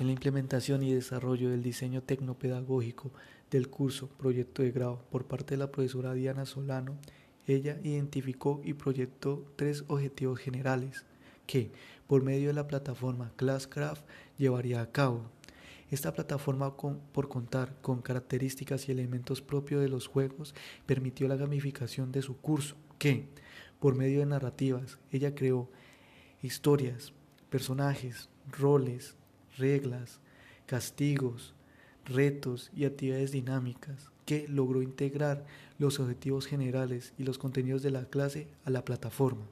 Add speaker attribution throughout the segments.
Speaker 1: En la implementación y desarrollo del diseño tecnopedagógico del curso Proyecto de Grado por parte de la profesora Diana Solano, ella identificó y proyectó tres objetivos generales que, por medio de la plataforma Classcraft, llevaría a cabo. Esta plataforma, por contar con características y elementos propios de los juegos, permitió la gamificación de su curso, que, por medio de narrativas, ella creó historias, personajes, roles, reglas, castigos, retos y actividades dinámicas que logró integrar los objetivos generales y los contenidos de la clase a la plataforma.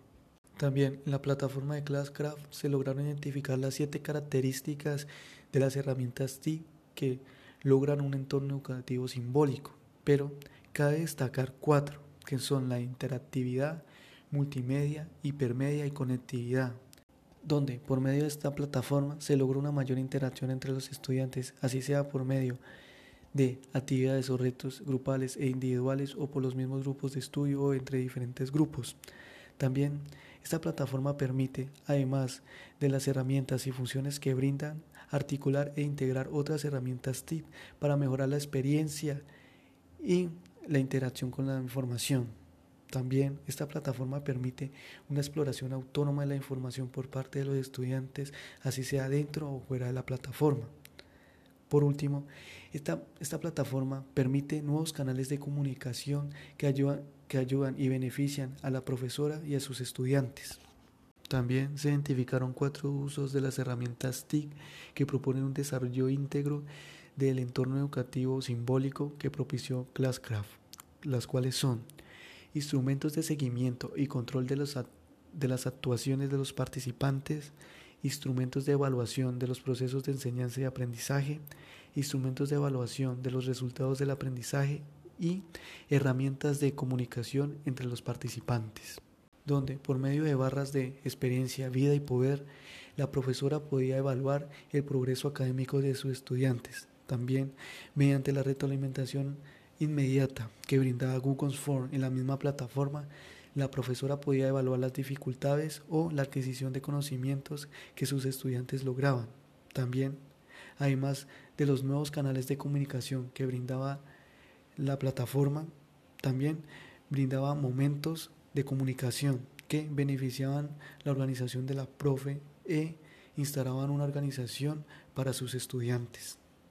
Speaker 1: También en la plataforma de Classcraft se lograron identificar las siete características de las herramientas TIC que logran un entorno educativo simbólico, pero cabe destacar cuatro, que son la interactividad, multimedia, hipermedia y conectividad, donde por medio de esta plataforma se logra una mayor interacción entre los estudiantes, así sea por medio de actividades o retos grupales e individuales o por los mismos grupos de estudio o entre diferentes grupos. También esta plataforma permite, además de las herramientas y funciones que brindan, articular e integrar otras herramientas TIP para mejorar la experiencia y la interacción con la información. También esta plataforma permite una exploración autónoma de la información por parte de los estudiantes, así sea dentro o fuera de la plataforma. Por último, esta, esta plataforma permite nuevos canales de comunicación que ayudan, que ayudan y benefician a la profesora y a sus estudiantes. También se identificaron cuatro usos de las herramientas TIC que proponen un desarrollo íntegro del entorno educativo simbólico que propició Classcraft, las cuales son instrumentos de seguimiento y control de, los, de las actuaciones de los participantes, instrumentos de evaluación de los procesos de enseñanza y aprendizaje, instrumentos de evaluación de los resultados del aprendizaje y herramientas de comunicación entre los participantes, donde por medio de barras de experiencia, vida y poder, la profesora podía evaluar el progreso académico de sus estudiantes. También mediante la retroalimentación inmediata que brindaba Google Form en la misma plataforma, la profesora podía evaluar las dificultades o la adquisición de conocimientos que sus estudiantes lograban. También, además de los nuevos canales de comunicación que brindaba la plataforma, también brindaba momentos de comunicación que beneficiaban la organización de la profe e instalaban una organización para sus estudiantes.